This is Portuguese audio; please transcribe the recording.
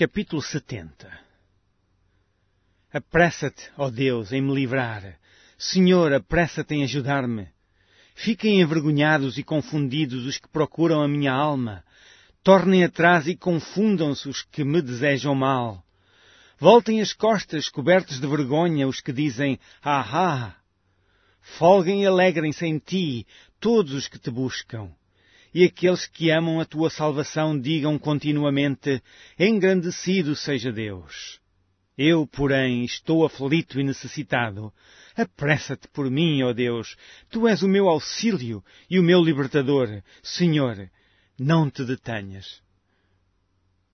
Capítulo 70 Apressa-te, ó Deus, em me livrar. Senhor, apressa-te em ajudar-me. Fiquem envergonhados e confundidos os que procuram a minha alma. Tornem atrás e confundam-se os que me desejam mal. Voltem as costas cobertos de vergonha os que dizem, ah, Folguem e alegrem-se em ti todos os que te buscam e aqueles que amam a tua salvação digam continuamente, engrandecido seja Deus. Eu, porém, estou aflito e necessitado. Apressa-te por mim, ó Deus. Tu és o meu auxílio e o meu libertador. Senhor, não te detenhas.